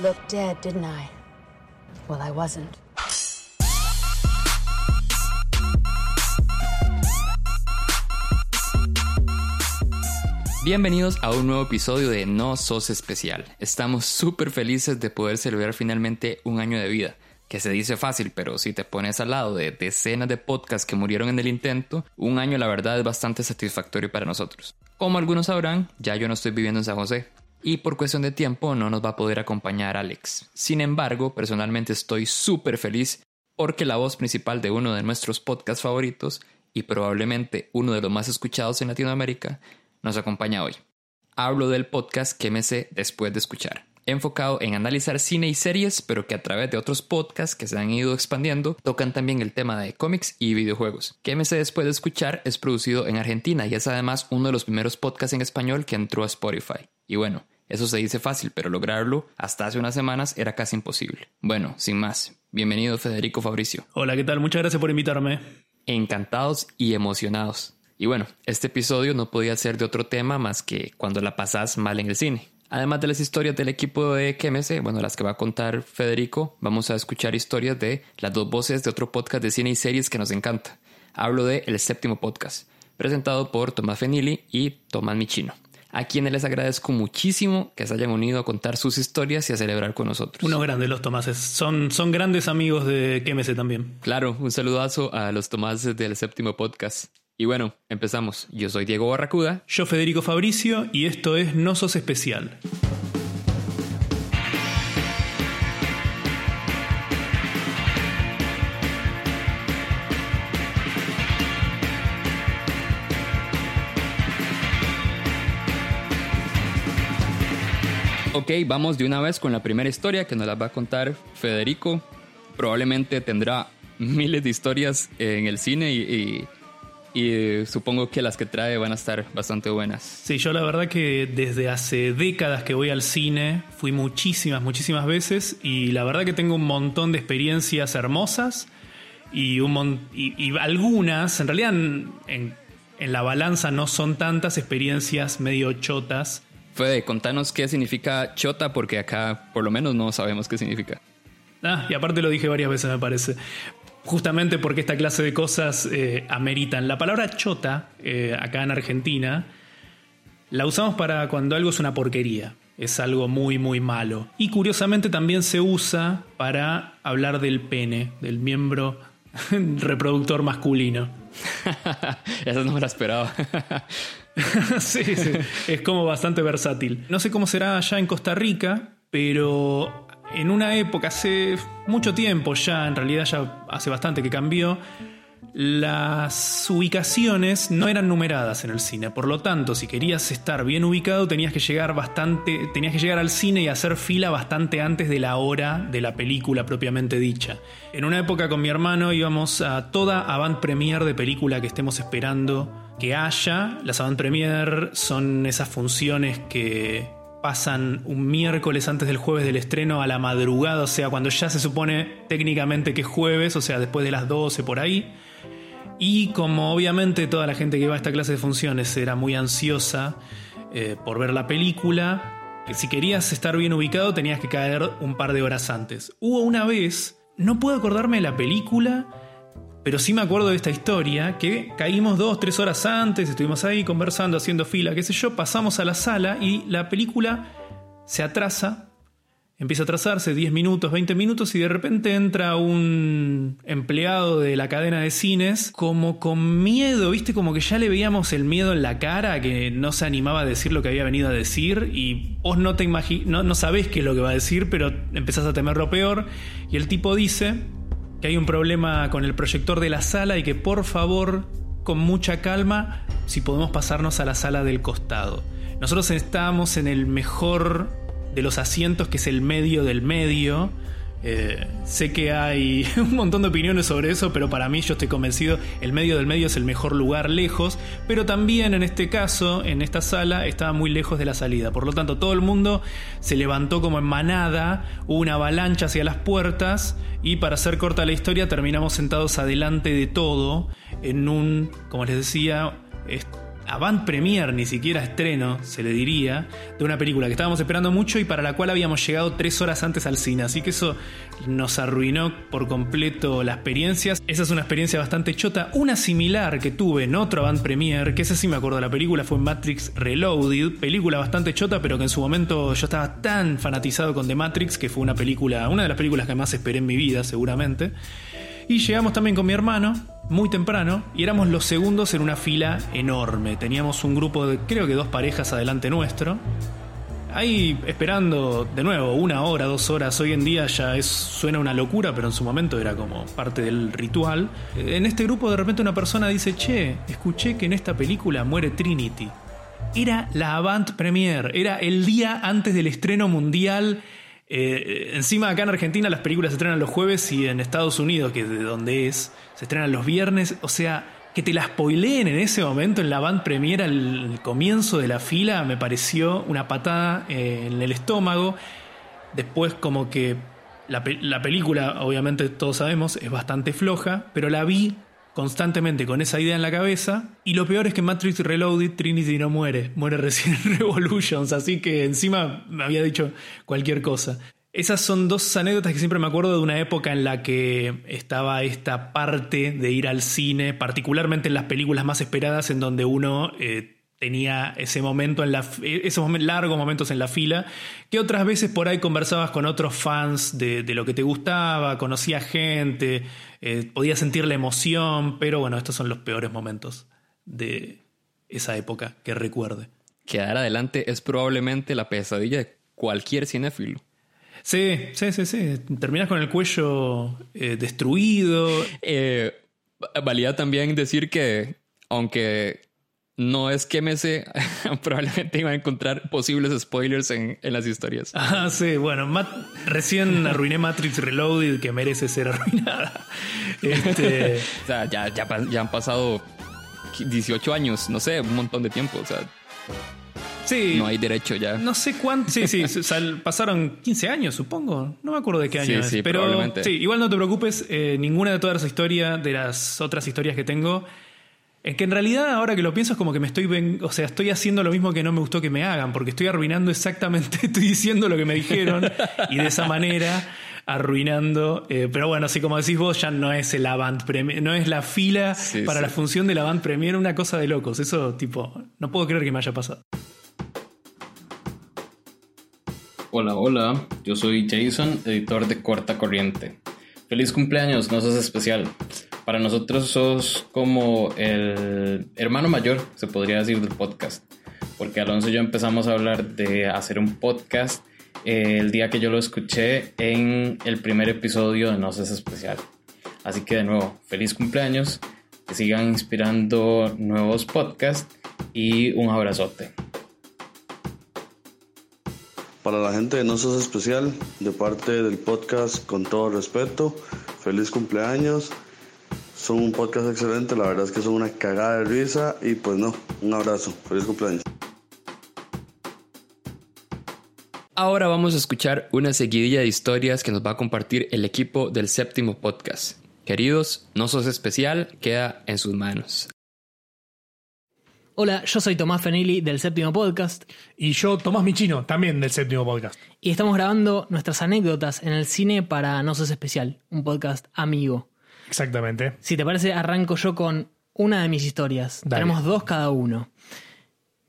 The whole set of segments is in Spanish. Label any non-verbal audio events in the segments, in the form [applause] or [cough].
Looked dead, didn't I? Well, I wasn't. Bienvenidos a un nuevo episodio de No Sos Especial. Estamos súper felices de poder celebrar finalmente un año de vida, que se dice fácil, pero si te pones al lado de decenas de podcasts que murieron en el intento, un año la verdad es bastante satisfactorio para nosotros. Como algunos sabrán, ya yo no estoy viviendo en San José, y por cuestión de tiempo no nos va a poder acompañar Alex. Sin embargo, personalmente estoy súper feliz porque la voz principal de uno de nuestros podcasts favoritos y probablemente uno de los más escuchados en Latinoamérica nos acompaña hoy. Hablo del podcast que después de escuchar, enfocado en analizar cine y series, pero que a través de otros podcasts que se han ido expandiendo tocan también el tema de cómics y videojuegos. Sé después de escuchar es producido en Argentina y es además uno de los primeros podcasts en español que entró a Spotify. Y bueno, eso se dice fácil, pero lograrlo hasta hace unas semanas era casi imposible. Bueno, sin más, bienvenido Federico Fabricio. Hola, ¿qué tal? Muchas gracias por invitarme. Encantados y emocionados. Y bueno, este episodio no podía ser de otro tema más que cuando la pasás mal en el cine. Además de las historias del equipo de KMS, bueno, las que va a contar Federico, vamos a escuchar historias de las dos voces de otro podcast de cine y series que nos encanta. Hablo de El Séptimo Podcast, presentado por Tomás Fenili y Tomás Michino a quienes les agradezco muchísimo que se hayan unido a contar sus historias y a celebrar con nosotros. Unos grandes los Tomases, son, son grandes amigos de KMS también. Claro, un saludazo a los Tomases del séptimo podcast. Y bueno, empezamos. Yo soy Diego Barracuda. Yo Federico Fabricio y esto es No Sos Especial. Ok, vamos de una vez con la primera historia que nos la va a contar Federico. Probablemente tendrá [laughs] miles de historias en el cine y, supongo que las que trae van a estar bastante buenas. Sí, yo la verdad que desde hace décadas que voy al cine, fui muchísimas, muchísimas veces y la verdad que tengo un montón de experiencias hermosas y, un y, algunas, en realidad en la balanza no son tantas experiencias medio chotas Fede, contanos qué significa chota, porque acá por lo menos no sabemos qué significa. Ah, y aparte lo dije varias veces, me parece. Justamente porque esta clase de cosas eh, ameritan. La palabra chota, eh, acá en Argentina, la usamos para cuando algo es una porquería. Es algo muy, muy malo. Y curiosamente también se usa para hablar del pene, del miembro [laughs] reproductor masculino. [laughs] Eso no me lo esperaba. [laughs] sí, sí, es como bastante versátil. No sé cómo será allá en Costa Rica, pero en una época, hace mucho tiempo ya, en realidad ya hace bastante que cambió, las ubicaciones no eran numeradas en el cine. Por lo tanto, si querías estar bien ubicado, tenías que llegar bastante, tenías que llegar al cine y hacer fila bastante antes de la hora de la película propiamente dicha. En una época con mi hermano íbamos a toda avant premiere de película que estemos esperando que haya. Las avant premiere son esas funciones que pasan un miércoles antes del jueves del estreno a la madrugada, o sea, cuando ya se supone técnicamente que es jueves, o sea, después de las 12 por ahí. Y como obviamente toda la gente que va a esta clase de funciones era muy ansiosa eh, por ver la película, que si querías estar bien ubicado tenías que caer un par de horas antes. Hubo una vez, no puedo acordarme de la película, pero sí me acuerdo de esta historia, que caímos dos, tres horas antes, estuvimos ahí conversando, haciendo fila, qué sé yo, pasamos a la sala y la película se atrasa, empieza a atrasarse 10 minutos, 20 minutos y de repente entra un empleado de la cadena de cines como con miedo, viste, como que ya le veíamos el miedo en la cara, que no se animaba a decir lo que había venido a decir y vos no te no, no sabés qué es lo que va a decir, pero empezás a temer lo peor y el tipo dice que hay un problema con el proyector de la sala y que por favor, con mucha calma, si podemos pasarnos a la sala del costado. Nosotros estamos en el mejor de los asientos, que es el medio del medio, eh, sé que hay [laughs] un montón de opiniones sobre eso, pero para mí yo estoy convencido, el medio del medio es el mejor lugar lejos, pero también en este caso, en esta sala, estaba muy lejos de la salida. Por lo tanto, todo el mundo se levantó como en manada, hubo una avalancha hacia las puertas y para hacer corta la historia terminamos sentados adelante de todo en un, como les decía, avant premier, ni siquiera estreno, se le diría, de una película que estábamos esperando mucho y para la cual habíamos llegado tres horas antes al cine. Así que eso nos arruinó por completo la experiencia. Esa es una experiencia bastante chota. Una similar que tuve en otro avant premier, que ese sí me acuerdo la película, fue Matrix Reloaded. Película bastante chota, pero que en su momento yo estaba tan fanatizado con The Matrix que fue una película, una de las películas que más esperé en mi vida, seguramente. Y llegamos también con mi hermano, muy temprano, y éramos los segundos en una fila enorme. Teníamos un grupo de, creo que dos parejas adelante nuestro. Ahí esperando de nuevo una hora, dos horas. Hoy en día ya es, suena una locura, pero en su momento era como parte del ritual. En este grupo de repente una persona dice, che, escuché que en esta película muere Trinity. Era la avant premiere, era el día antes del estreno mundial eh, encima acá en Argentina las películas se estrenan los jueves y en Estados Unidos, que es de donde es, se estrenan los viernes. O sea, que te la spoileen en ese momento en la band premiera al comienzo de la fila me pareció una patada eh, en el estómago. Después como que la, la película, obviamente todos sabemos, es bastante floja, pero la vi constantemente con esa idea en la cabeza. Y lo peor es que Matrix Reloaded Trinity no muere, muere recién en [laughs] Revolutions, así que encima me había dicho cualquier cosa. Esas son dos anécdotas que siempre me acuerdo de una época en la que estaba esta parte de ir al cine, particularmente en las películas más esperadas, en donde uno eh, tenía ese momento en la esos largos momentos en la fila que otras veces por ahí conversabas con otros fans de, lo que te gustaba conocía gente eh, podías sentir la emoción pero bueno estos son los peores momentos de esa época que recuerde. Quedar adelante es probablemente la pesadilla de cualquier cinéfilo. Sí sí sí sí. Terminas con el cuello eh, destruido. Eh, valía también decir que aunque no es que me sé, [laughs] probablemente iba a encontrar posibles spoilers en, las historias. Ah, sí, bueno, recién [laughs] arruiné Matrix Reloaded, que merece ser arruinada. Este... [laughs] o sea, ya, ya, han pasado 18 años, no sé, un montón de tiempo, o sea. Sí. No hay derecho ya. No sé cuánto. Sí, sí, pasaron 15 años, supongo. No me acuerdo de qué año sí, Sí, pero sí, igual no te preocupes, eh, ninguna de todas las historias, de las otras historias que tengo, es que en realidad ahora que lo pienso es como que me estoy, o sea, estoy haciendo lo mismo que no me gustó que me hagan, porque estoy arruinando exactamente, [laughs] estoy diciendo lo que me dijeron y de esa manera arruinando. Eh, pero bueno, así como decís vos, ya no es el Avant Premier, no es la fila para la función del Avant Premier, una cosa de locos. Eso, tipo, no puedo creer que me haya pasado. Hola, hola, yo soy Jason, editor de Corta Corriente. Feliz cumpleaños, no sos especial. Para nosotros sos como el hermano mayor, se podría decir, del podcast. Porque Alonso y yo empezamos a hablar de hacer un podcast eh, el día que yo lo escuché en el primer episodio de No Seas Especial. Así que de nuevo, feliz cumpleaños, que sigan inspirando nuevos podcasts y un abrazote. Para la gente de No Seas Especial, de parte del podcast, con todo respeto, feliz cumpleaños son un podcast excelente, la verdad es que son una cagada de risa y pues no, un abrazo, feliz cumpleaños. Ahora vamos a escuchar una seguidilla de historias que nos va a compartir el equipo del séptimo podcast. Queridos, no sos especial, queda en sus manos. Hola, yo soy Tomás Fenili del séptimo podcast. Y yo, Tomás Michino, también del séptimo podcast. Y estamos grabando nuestras anécdotas en el cine para No sos especial, un podcast amigo. Exactamente. Si te parece, arranco yo con una de mis historias. Tenemos dos cada uno.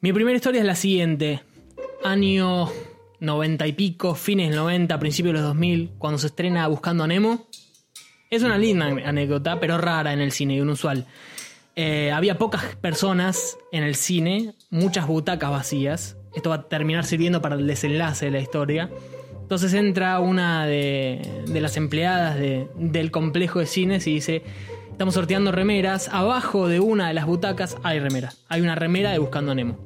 Mi primera historia es la siguiente. Año 90 y pico, fines del 90, principios de los 2000, cuando se estrena Buscando a Nemo. Es una linda anécdota, pero rara en el cine y inusual. Eh, había pocas personas en el cine, muchas butacas vacías. Esto va a terminar sirviendo para el desenlace de la historia. Entonces entra una de, las empleadas del complejo de cines y dice, estamos sorteando remeras, abajo de una de las butacas hay remeras, hay una remera de Buscando Nemo.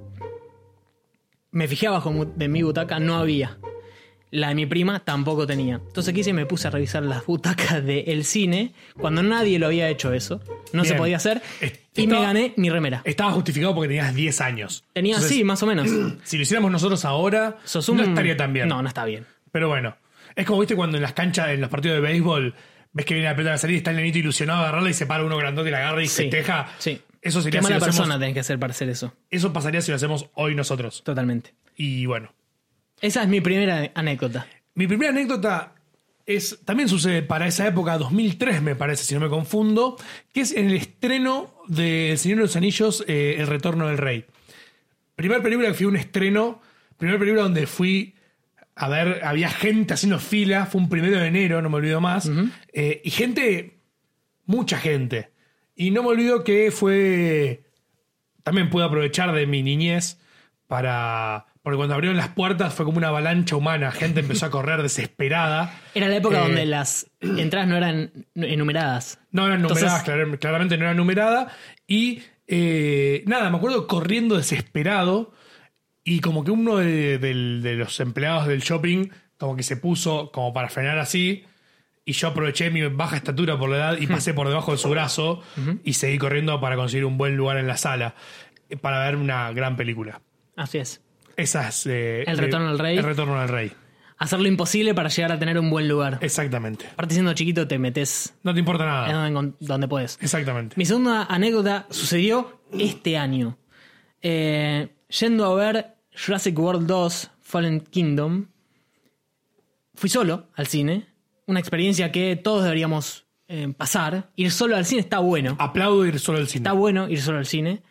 Me fijé abajo de mi butaca, no había. La de mi prima tampoco tenía. Entonces quise me puse a revisar las butacas del cine cuando nadie lo había hecho eso. No se podía hacer. Y me gané mi remera. Estaba justificado porque tenías 10 años. Tenía, sí, más o menos. [clears throat] Si lo hiciéramos nosotros ahora, no estaría tan bien. No, no está bien. Pero bueno, es como viste cuando en las canchas, en los partidos de béisbol, ves que viene la pelota a salir y está el nenito ilusionado a agarrarla y se para uno grandote y la agarra y se teja. Sí. Eso sería Qué si mala hacemos- persona tenés que ser para hacer eso. Eso pasaría si lo hacemos hoy nosotros. Totalmente. Y bueno. Esa es mi primera anécdota. Mi primera anécdota es. También sucede para esa época, 2003, me parece, si no me confundo. Que es en el estreno de El Señor de los Anillos, eh, El Retorno del Rey. Primer película que fui a un estreno. Primer película donde fui a ver, había gente haciendo fila. Fue un primero de enero, no me olvido más. Eh, y gente, mucha gente. Y no me olvido que fue. También pude aprovechar de mi niñez para. Porque cuando abrieron las puertas fue como una avalancha humana. Gente empezó a correr desesperada. [laughs] Era la época Eh, donde las entradas no eran enumeradas. No eran numeradas, clar- claramente no era numerada. Y eh, nada, me acuerdo corriendo desesperado. Y como que uno de, los empleados del shopping, como que se puso como para frenar así. Y yo aproveché mi baja estatura por la edad y pasé por debajo de su brazo. Y seguí corriendo para conseguir un buen lugar en la sala. eh, Para ver una gran película. Así es. Esas. eh, El Retorno del Rey. El retorno del rey. Hacer lo imposible para llegar a tener un buen lugar. Exactamente. Aparte siendo chiquito te metes No te importa nada. donde, donde puedes. Exactamente. Mi segunda anécdota sucedió este año. Eh, yendo a ver Jurassic World 2 Fallen Kingdom, fui solo al cine. Una experiencia que todos deberíamos eh, pasar. Ir solo al cine está bueno. Aplaudo ir solo al cine. Está bueno ir solo al cine.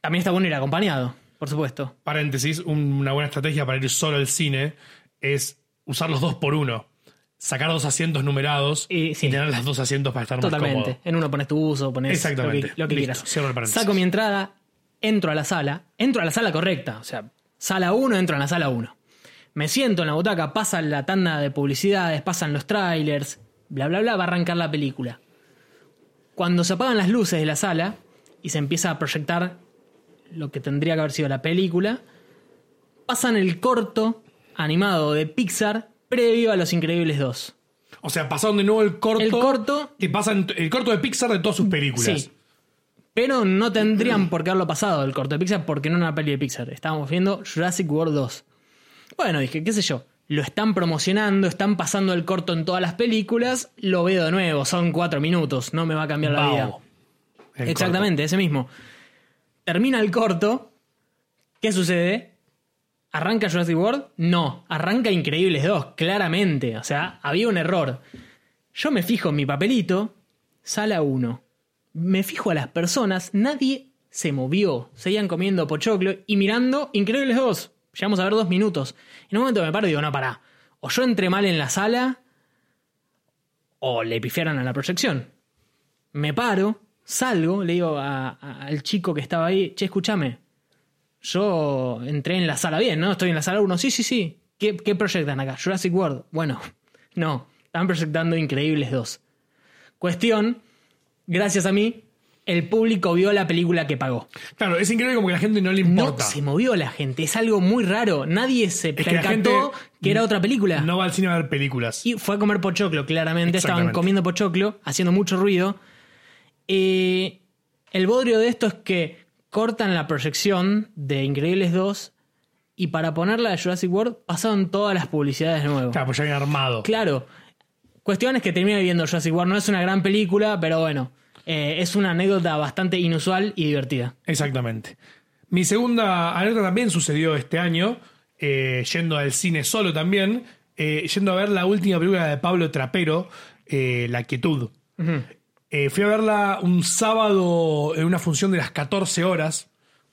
También está bueno ir acompañado, por supuesto. paréntesis, un- una buena estrategia para ir solo al cine es usar los dos por uno. Sacar dos asientos numerados Y- y, sí. tener los dos asientos para estar más Totalmente. cómodo. En uno pones tu uso, pones Exactamente. lo que, lo que Listo, quieras. cierro el paréntesis. Saco mi entrada, entro a la sala, entro a la sala correcta, o sea, sala 1, entro en la sala 1. Me siento en la butaca, pasa la tanda de publicidades, pasan los trailers, bla, bla, bla, va a arrancar la película. Cuando se apagan las luces de la sala y se empieza a proyectar lo que tendría que haber sido la película, pasan el corto animado de Pixar previo a Los Increíbles 2. O sea, pasaron de nuevo el corto. El corto- Que pasan el corto de Pixar de todas sus películas. Sí. Pero no tendrían [clears throat] por qué haberlo pasado el corto de Pixar porque no era una peli de Pixar. Estábamos viendo Jurassic World 2. Bueno, dije, qué sé yo. Lo están promocionando, están pasando el corto en todas las películas. Lo veo de nuevo, son cuatro minutos, no me va a cambiar la vida. El Exactamente, ese mismo. Termina el corto. ¿Qué sucede? ¿Arranca Jurassic World? No, arranca Increíbles 2, claramente. O sea, había un error. Yo me fijo en mi papelito, sala 1. Me fijo a las personas, nadie se movió. Seguían comiendo pochoclo y mirando Increíbles 2. Llegamos a ver dos minutos. En un momento me paro y digo, no, pará. O yo entré mal en la sala, o le pifiaron a la proyección. Me paro, salgo, le digo a- al chico que estaba ahí, che, escúchame. Yo entré en la sala bien, ¿no? Estoy en la sala 1. Sí, sí, sí. ¿Qué, qué proyectan acá? Jurassic World. Bueno, [laughs] no. Están proyectando Increíbles 2. Cuestión, gracias a mí, el público vio la película que pagó. Claro, es increíble como que la gente no le No importa. se movió la gente. Es algo muy raro. Nadie se que la percató gente que era otra película. No va al cine a ver películas. Y fue a comer pochoclo, claramente. Estaban comiendo pochoclo, haciendo mucho ruido. Eh, el bodrio de esto es que cortan la proyección de Increíbles 2 y para ponerla de Jurassic World pasaron todas las publicidades de nuevo. Claro, pues ya habían armado. Claro. Cuestión es que terminé viendo Jurassic World. No es una gran película, pero bueno. eh, es una anécdota bastante inusual y divertida. Exactamente. Mi segunda anécdota también sucedió este año, eh, yendo al cine solo también, eh, yendo a ver la última película de Pablo Trapero, La Quietud. Fui a verla un sábado en una función de las 14 horas.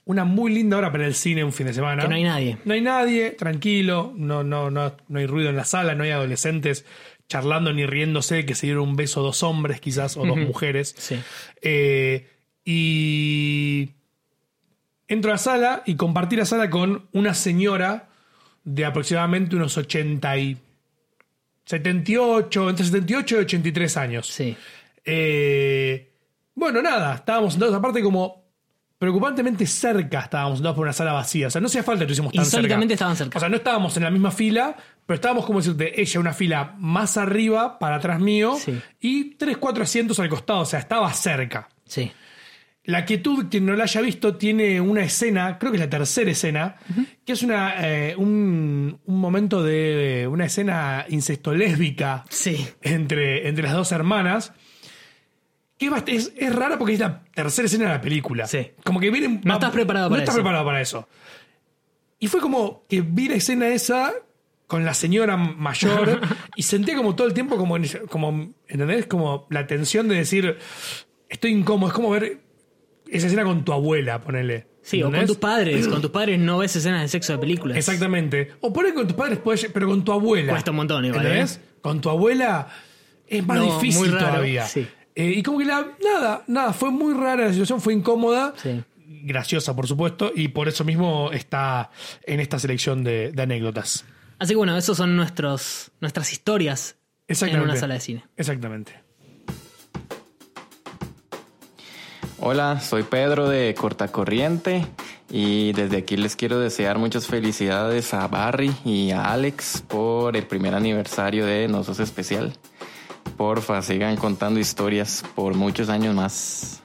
Una muy linda hora para el cine un fin de semana. Que no hay nadie. No hay nadie, tranquilo, no, no, no, no hay ruido en la sala, no hay adolescentes charlando ni riéndose, que se dieron un beso dos hombres quizás o dos mujeres. Sí. Eh, y entro a la sala y compartí la sala con una señora de aproximadamente unos 80 y 78, entre 78 y 83 años. Sí. Eh, bueno, nada, estábamos sentados aparte como preocupantemente cerca, estábamos sentados por una sala vacía. O sea, no hacía falta que estuviésemos tan cerca. Estaban cerca. O sea, no estábamos en la misma fila, pero estábamos, como decirte, ella una fila más arriba, para atrás mío, Sí. y tres, cuatro asientos al costado. O sea, estaba cerca. Sí. La quietud, quien no la haya visto, tiene una escena, creo que es la tercera escena, que es una, eh, un, un momento de una escena incesto-lésbica Sí. entre, entre las dos hermanas, que es, es rara porque es la tercera escena de la película. Sí. Como que viene. No estás preparado no para estás eso. preparado para eso. Y fue como que vi la escena esa con la señora mayor [laughs] y sentía como todo el tiempo como, como ¿entendés? Como la tensión de decir, estoy incómodo. Es como ver esa escena con tu abuela, ponele. Sí, o con ¿entendés? tus padres. Con tus padres no ves escenas de sexo de películas. Exactamente. O ahí con tus padres, pero con tu abuela. Cuesta un montón igual, ¿Entendés? ¿eh? Con tu abuela es más No, difícil raro, todavía. sí. Eh, y como que la. Nada, nada, fue muy rara la situación, fue incómoda. Sí. Graciosa, por supuesto, y por eso mismo está en esta selección de, de anécdotas. Así que bueno, esos son nuestros, nuestras historias en una sala de cine. Exactamente. Hola, soy Pedro de Cortacorriente y desde aquí les quiero desear muchas felicidades a Barry y a Alex por el primer aniversario de No Sos Especial. Porfa, sigan contando historias por muchos años más.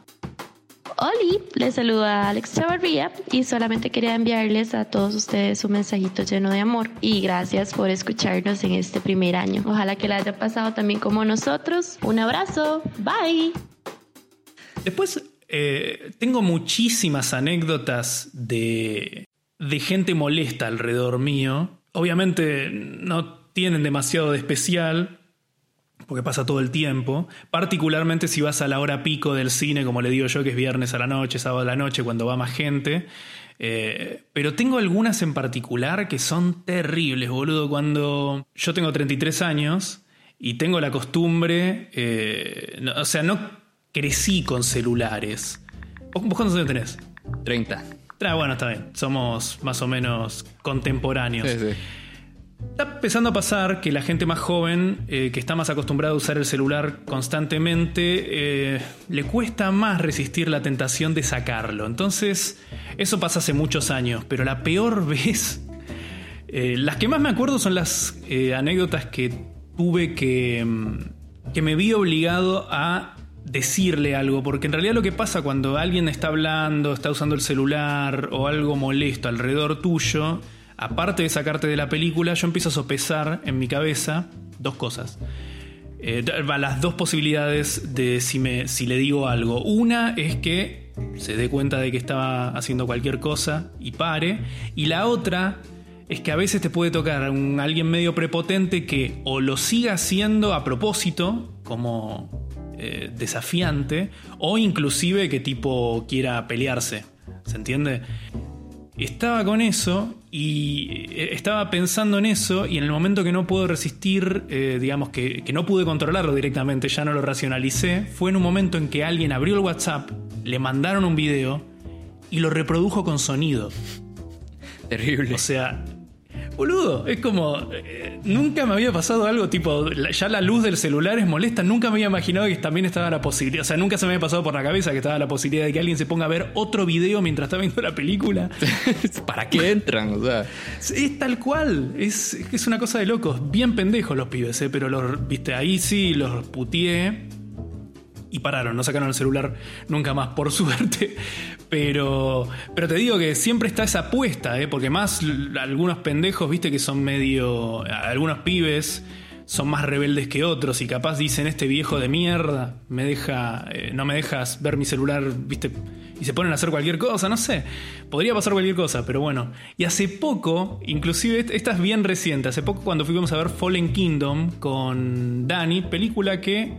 Oli, les saluda Alex Chavarría y solamente quería enviarles a todos ustedes un mensajito lleno de amor y gracias por escucharnos en este primer año. Ojalá que la haya pasado también como nosotros. Un abrazo, bye. Después, eh, tengo muchísimas anécdotas de, de gente molesta alrededor mío. Obviamente no tienen demasiado de especial, porque pasa todo el tiempo. Particularmente si vas a la hora pico del cine, como le digo yo, que es viernes a la noche, sábado a la noche, cuando va más gente. Eh, pero tengo algunas en particular que son terribles, boludo. Cuando yo tengo 33 años y tengo la costumbre, eh, no- o sea, no crecí con celulares. ¿Vos, vos cuántos años tenés? 30. Ah, bueno, está bien. Somos más o menos contemporáneos. Sí, sí. Está empezando a pasar que la gente más joven, eh, que está más acostumbrada a usar el celular constantemente, eh, le cuesta más resistir la tentación de sacarlo. Entonces, eso pasa hace muchos años, pero la peor [laughs] vez... eh, las que más me acuerdo son las anécdotas que tuve que, mm, que me vi obligado a decirle algo, porque en realidad lo que pasa cuando alguien está hablando, está usando el celular o algo molesto alrededor tuyo, aparte de sacarte de la película, yo empiezo a sopesar en mi cabeza dos cosas. Eh, las dos posibilidades de si, le digo algo. Una es que se dé cuenta de que estaba haciendo cualquier cosa y pare. Y la otra es que a veces te puede tocar un, alguien medio prepotente que o lo siga haciendo a propósito, como eh, desafiante, o inclusive que tipo quiera pelearse. ¿Se entiende? Estaba con eso y eh, estaba pensando en eso y en el momento que no puedo resistir, eh, digamos que, que no pude controlarlo directamente, ya no lo racionalicé, fue en un momento en que alguien abrió el WhatsApp, le mandaron un video y lo reprodujo con sonido. Terrible. O sea, boludo, es como. eh, nunca me había pasado algo tipo. la- Ya la luz del celular es molesta. Nunca me había imaginado que también estaba la posibilidad. O sea, nunca se me había pasado por la cabeza que estaba la posibilidad de que alguien se ponga a ver otro video mientras está viendo la película. [laughs] ¿Para qué entran? O sea, Es tal cual. Es, es una cosa de locos. Bien pendejos los pibes, ¿eh? Pero los, viste, ahí sí los putié. Y pararon, no sacaron el celular nunca más, por [laughs] suerte. Pero, pero te digo que siempre está esa apuesta, ¿eh? porque más algunos pendejos, viste, que son medio. Algunos pibes son más rebeldes que otros y capaz dicen: Este viejo de mierda me deja, eh, no me dejas ver mi celular, viste, y se ponen a hacer cualquier cosa, no sé. Podría pasar cualquier cosa, pero bueno. Y hace poco, inclusive est- esta es bien reciente, hace poco cuando fuimos a ver Fallen Kingdom con Dani, película que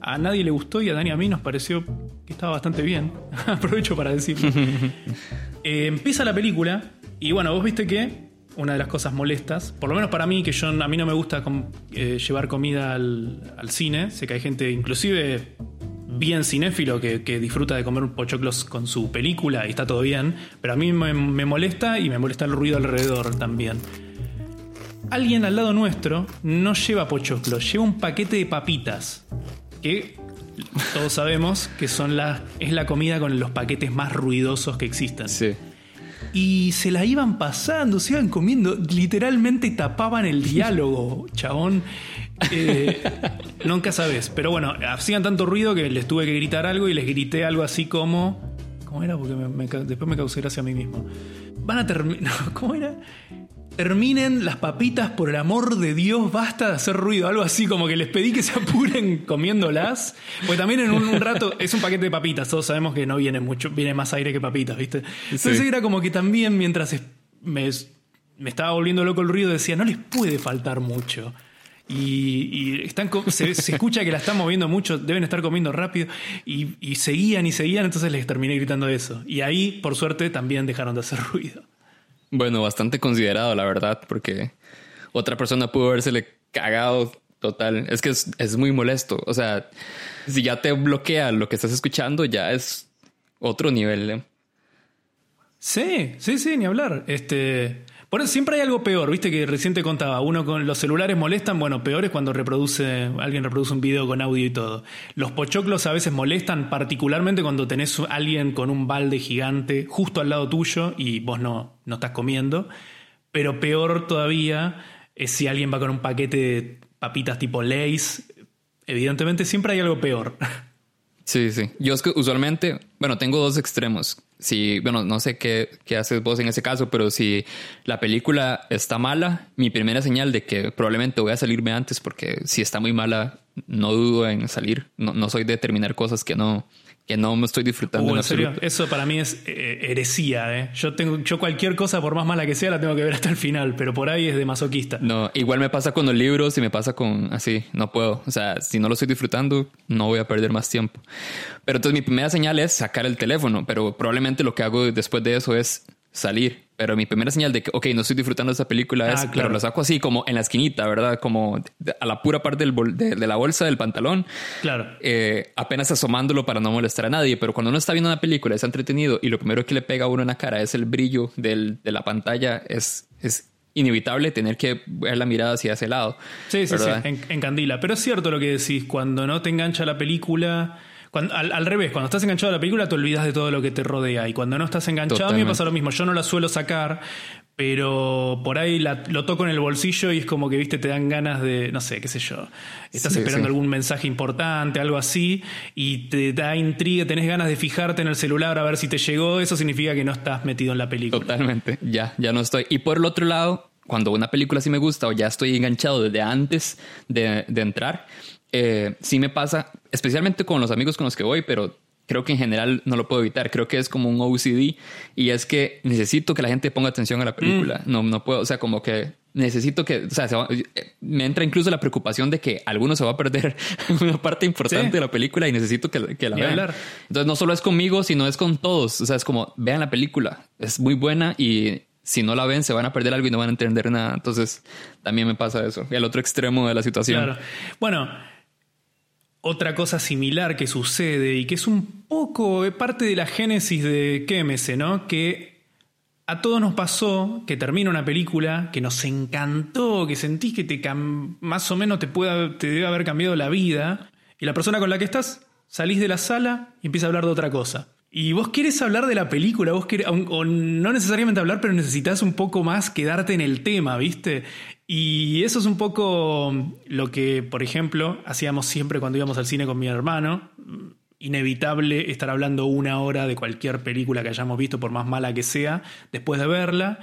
a nadie le gustó y a Dani a mí nos pareció que estaba bastante bien. [laughs] Aprovecho para decirlo. [laughs] Eh, empieza la película y bueno, vos viste que una de las cosas molestas, por lo menos para mí, que yo a mí no me gusta com- eh, llevar comida al, al cine, sé que hay gente inclusive bien cinéfilo que, que disfruta de comer pochoclos con su película y está todo bien, pero a mí me, me molesta y me molesta el ruido alrededor también. Alguien al lado nuestro no lleva pochoclos, lleva un paquete de papitas. Que todos sabemos que son la, es la comida con los paquetes más ruidosos que existen. sí. Y se la iban pasando, se iban comiendo, literalmente tapaban el diálogo, chabón. Eh, [laughs] nunca sabes. Pero bueno, hacían tanto ruido que les tuve que gritar algo y les grité algo así como. ¿Cómo era? Porque me- me ca- después me causé gracia a mí mismo. Van a terminar. [laughs] ¿Cómo era? Terminen las papitas, por el amor de Dios, basta de hacer ruido. Algo así como que les pedí que se apuren comiéndolas. Pues también en un, [laughs] rato es un paquete de papitas. Todos sabemos que no viene mucho, viene más aire que papitas, ¿viste? Entonces era como que también mientras me, me estaba volviendo loco el ruido, decía, no les puede faltar mucho. Y, están, se, escucha que la están moviendo mucho, deben estar comiendo rápido. Y, y, seguían y seguían, entonces les terminé gritando eso. Y ahí, por suerte, también dejaron de hacer ruido. Bueno, bastante considerado, la verdad, porque otra persona pudo habérsele cagado total. Es que es, muy molesto. O sea, si ya te bloquea lo que estás escuchando, ya es otro nivel. ¿eh? Sí, sí, sí, ni hablar. Este. Por eso siempre hay algo peor, viste que recién te contaba, uno con los celulares molestan, bueno, peor es cuando reproduce, alguien reproduce un video con audio y todo. Los pochoclos a veces molestan, particularmente cuando tenés a alguien con un balde gigante justo al lado tuyo y vos no, no estás comiendo. Pero peor todavía es si alguien va con un paquete de papitas tipo Lays. Evidentemente siempre hay algo peor. [laughs] Sí, sí. Yo usualmente, bueno, tengo dos extremos si, bueno, no sé qué, qué, haces vos en ese caso, pero si la película está mala, mi primera señal de que probablemente voy a salirme antes, porque si está muy mala, no dudo en salir. No, no soy de terminar cosas que no, que no me estoy disfrutando. Uh, en, serio, eso para mí es eh, heresía. ¿eh? Yo tengo, yo cualquier cosa, por más mala que sea, la tengo que ver hasta el final, pero por ahí es de masoquista. No, igual me pasa con los libros y me pasa con así, no puedo. O sea, si no lo estoy disfrutando, no voy a perder más tiempo. Pero entonces mi primera señal es sacar el teléfono, pero probablemente lo que hago después de eso es salir. Pero mi primera señal de que, ok, no estoy disfrutando de esa película ah, es, pero lo saco así como en la esquinita, ¿verdad? Como a la pura parte del de, la bolsa del pantalón. Claro. Eh, apenas asomándolo para no molestar a nadie. Pero cuando uno está viendo una película, es entretenido y lo primero que le pega a uno en la cara es el brillo del, de la pantalla, es, es inevitable tener que ver la mirada hacia ese lado. Sí, sí, sí, en, en, candila. Pero es cierto lo que decís, cuando no te engancha la película al, revés, cuando estás enganchado a la película te olvidas de todo lo que te rodea. Y cuando no estás enganchado, a mí me pasa lo mismo. Yo no la suelo sacar, pero por ahí lo toco en el bolsillo y es como que, viste, te dan ganas de, no sé, qué sé yo. Estás esperando algún mensaje importante, algo así, y te da intriga, tenés ganas de fijarte en el celular a ver si te llegó. Eso significa que no estás metido en la película. Totalmente, ya, ya no estoy. Y por el otro lado, cuando una película sí me gusta o ya estoy enganchado desde antes de, de entrar, eh, sí me pasa, especialmente con los amigos con los que voy, pero creo que en general no lo puedo evitar. Creo que es como un OCD y es que necesito que la gente ponga atención a la película. Mm. No, no puedo, o sea, como que necesito que, o sea, me entra incluso la preocupación de que alguno se va a perder [laughs] una parte importante de la película y necesito que, que la vean. Entonces no solo es conmigo, sino es con todos. O sea, es como, vean la película, es muy buena y si no la ven se van a perder algo y no van a entender nada. Entonces también me pasa eso. Y al otro extremo de la situación. Claro. Bueno, otra cosa similar que sucede y que es un poco parte de la génesis de KMS, ¿no? Que a todos nos pasó que termina una película que nos encantó, que sentís que te más o menos te, pueda, te debe haber cambiado la vida, y la persona con la que estás salís de la sala y empieza a hablar de otra cosa. Y vos quieres hablar de la película, vos querés, o no necesariamente hablar, pero necesitas un poco más quedarte en el tema, ¿viste? Y eso es un poco lo que, por ejemplo, hacíamos siempre cuando íbamos al cine con mi hermano. Inevitable estar hablando una hora de cualquier película que hayamos visto, por más mala que sea, después de verla.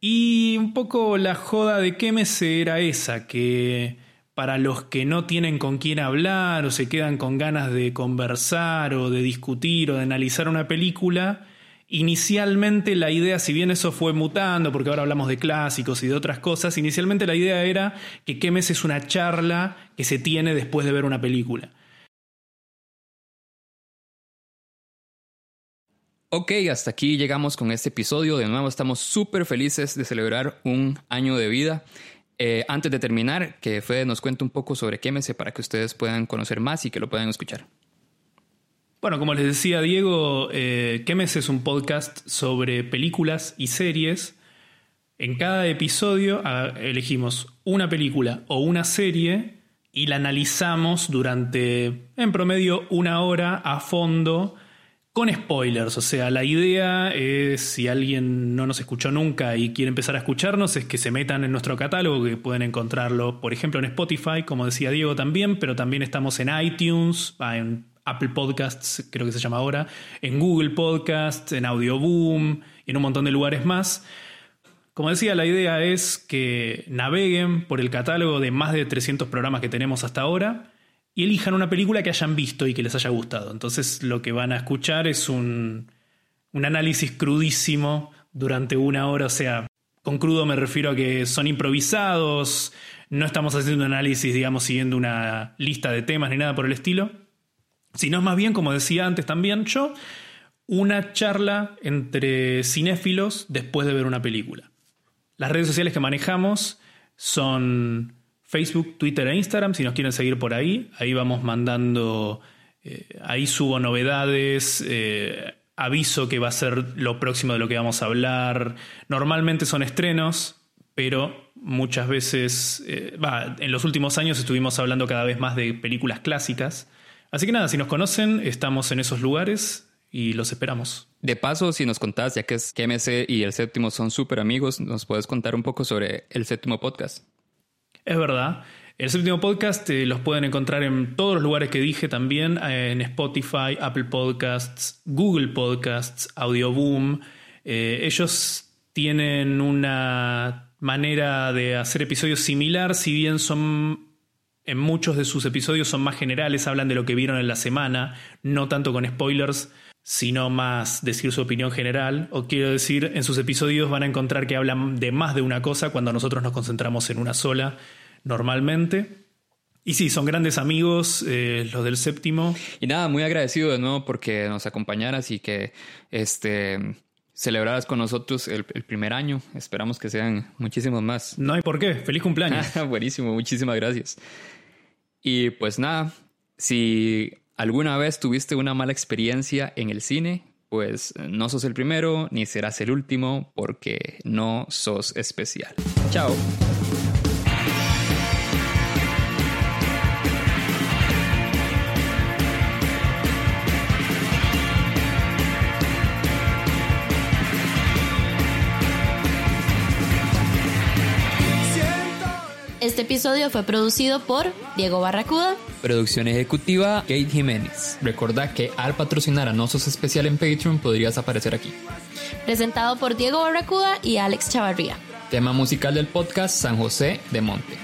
Y un poco la joda de Kemes era esa, que para los que no tienen con quién hablar o se quedan con ganas de conversar o de discutir o de analizar una película, inicialmente la idea, si bien eso fue mutando, porque ahora hablamos de clásicos y de otras cosas, inicialmente la idea era que Kemes es una charla que se tiene después de ver una película. Ok, hasta aquí llegamos con este episodio. De nuevo estamos súper felices de celebrar un año de vida. Eh, antes de terminar, que Fede nos cuente un poco sobre Quémese para que ustedes puedan conocer más y que lo puedan escuchar. Bueno, como les decía Diego, eh, es un podcast sobre películas y series. En cada episodio ah, elegimos una película o una serie y la analizamos durante, en promedio, una hora a fondo con spoilers, o sea, la idea es, si alguien no nos escuchó nunca y quiere empezar a escucharnos, es que se metan en nuestro catálogo, que pueden encontrarlo, por ejemplo, en Spotify, como decía Diego también, pero también estamos en iTunes, en Apple Podcasts, creo que se llama ahora, en Google Podcasts, en Audioboom y en un montón de lugares más. Como decía, la idea es que naveguen por el catálogo de más de 300 programas que tenemos hasta ahora y elijan una película que hayan visto y que les haya gustado. Entonces lo que van a escuchar es un, un análisis crudísimo durante una hora, o sea, con crudo me refiero a que son improvisados, no estamos haciendo un análisis, digamos, siguiendo una lista de temas ni nada por el estilo, sino más bien, como decía antes también yo, una charla entre cinéfilos después de ver una película. Las redes sociales que manejamos son Facebook, Twitter e Instagram, si nos quieren seguir por ahí. Ahí vamos mandando, eh, ahí subo novedades, eh, aviso que va a ser lo próximo de lo que vamos a hablar. Normalmente son estrenos, pero muchas veces, eh, en los últimos años estuvimos hablando cada vez más de películas clásicas. Así que nada, si nos conocen, estamos en esos lugares y los esperamos. De paso, si nos contás, ya que es que MC y el séptimo son súper amigos, ¿nos puedes contar un poco sobre el séptimo podcast? Es verdad. El séptimo podcast eh, los pueden encontrar en todos los lugares que dije también, en Spotify, Apple Podcasts, Google Podcasts, Audioboom. Eh, ellos tienen una manera de hacer episodios similar, si bien son en muchos de sus episodios son más generales, hablan de lo que vieron en la semana, no tanto con spoilers, sino más decir su opinión general. O quiero decir, en sus episodios van a encontrar que hablan de más de una cosa cuando nosotros nos concentramos en una sola normalmente. Y sí, son grandes amigos eh, los del séptimo. Y nada, muy agradecido de nuevo porque nos acompañaras y que este celebraras con nosotros el, el, primer año. Esperamos que sean muchísimos más. No hay por qué. Feliz cumpleaños. [laughs] Buenísimo, muchísimas gracias. Y pues nada, si alguna vez tuviste una mala experiencia en el cine, pues no sos el primero ni serás el último porque no sos especial. Chao. Episodio fue producido por Diego Barracuda. Producción ejecutiva Kate Jiménez. Recordá que al patrocinar a Nosos Especial en Patreon podrías aparecer aquí. Presentado por Diego Barracuda y Alex Chavarría. Tema musical del podcast San José de Monte.